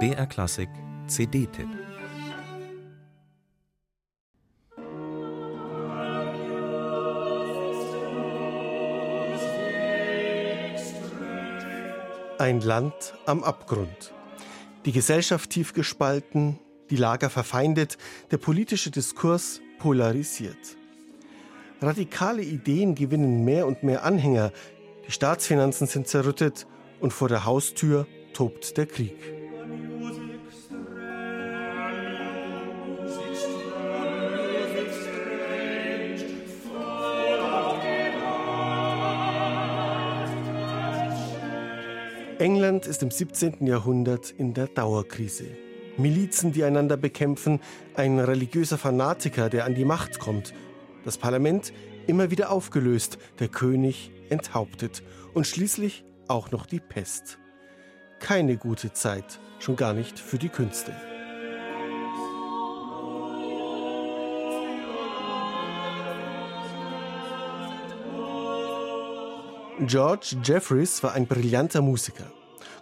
BR Klassik CD-Tipp Ein Land am Abgrund. Die Gesellschaft tief gespalten, die Lager verfeindet, der politische Diskurs polarisiert. Radikale Ideen gewinnen mehr und mehr Anhänger, die Staatsfinanzen sind zerrüttet und vor der Haustür tobt der Krieg. England ist im 17. Jahrhundert in der Dauerkrise. Milizen, die einander bekämpfen, ein religiöser Fanatiker, der an die Macht kommt, das Parlament immer wieder aufgelöst, der König enthauptet und schließlich auch noch die Pest. Keine gute Zeit, schon gar nicht für die Künste. George Jeffreys war ein brillanter Musiker.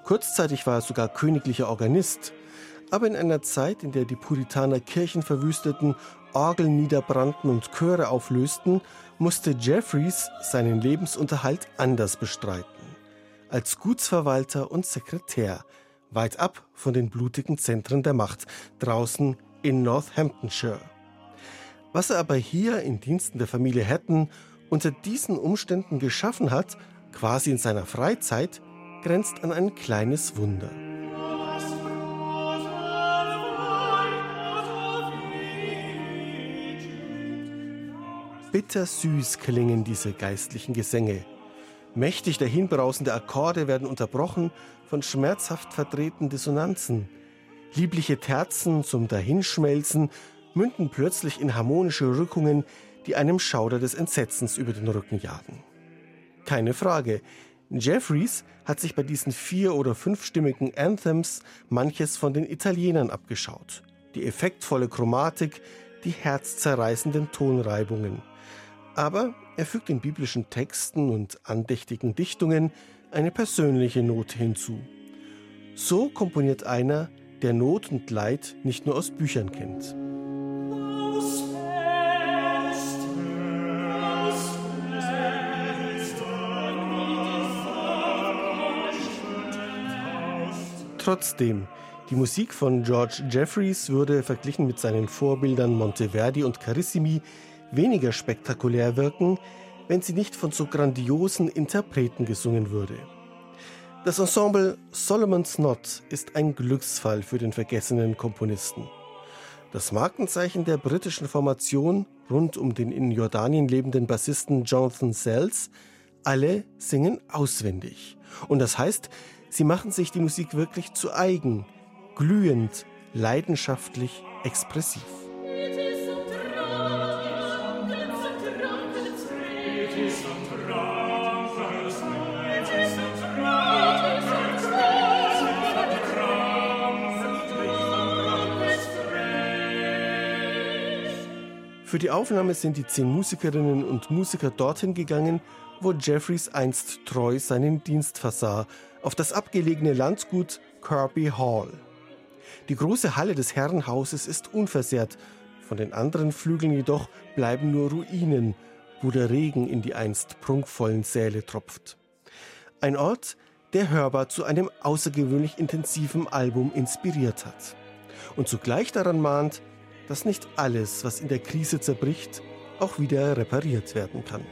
Kurzzeitig war er sogar königlicher Organist. Aber in einer Zeit, in der die Puritaner Kirchen verwüsteten, Orgeln niederbrannten und Chöre auflösten, musste Jeffreys seinen Lebensunterhalt anders bestreiten. Als Gutsverwalter und Sekretär, weit ab von den blutigen Zentren der Macht, draußen in Northamptonshire. Was er aber hier in Diensten der Familie Hatton unter diesen Umständen geschaffen hat, quasi in seiner Freizeit, grenzt an ein kleines Wunder. Bittersüß klingen diese geistlichen Gesänge. Mächtig dahinbrausende Akkorde werden unterbrochen von schmerzhaft verdrehten Dissonanzen. Liebliche Terzen zum Dahinschmelzen münden plötzlich in harmonische Rückungen, die einem Schauder des Entsetzens über den Rücken jagen. Keine Frage, Jeffries hat sich bei diesen vier- oder fünfstimmigen Anthems manches von den Italienern abgeschaut. Die effektvolle Chromatik, die herzzerreißenden Tonreibungen. Aber er fügt den biblischen Texten und andächtigen Dichtungen eine persönliche Note hinzu. So komponiert einer, der Not und Leid nicht nur aus Büchern kennt. Trotzdem, die Musik von George Jeffreys würde verglichen mit seinen Vorbildern Monteverdi und Carissimi weniger spektakulär wirken, wenn sie nicht von so grandiosen Interpreten gesungen würde. Das Ensemble Solomon's Knot ist ein Glücksfall für den vergessenen Komponisten. Das Markenzeichen der britischen Formation rund um den in Jordanien lebenden Bassisten Jonathan Sells, alle singen auswendig. Und das heißt, Sie machen sich die Musik wirklich zu eigen, glühend, leidenschaftlich, expressiv. Für die Aufnahme sind die zehn Musikerinnen und Musiker dorthin gegangen, wo Jeffreys einst treu seinen Dienst versah, auf das abgelegene Landgut Kirby Hall. Die große Halle des Herrenhauses ist unversehrt, von den anderen Flügeln jedoch bleiben nur Ruinen, wo der Regen in die einst prunkvollen Säle tropft. Ein Ort, der hörbar zu einem außergewöhnlich intensiven Album inspiriert hat und zugleich daran mahnt, dass nicht alles, was in der Krise zerbricht, auch wieder repariert werden kann.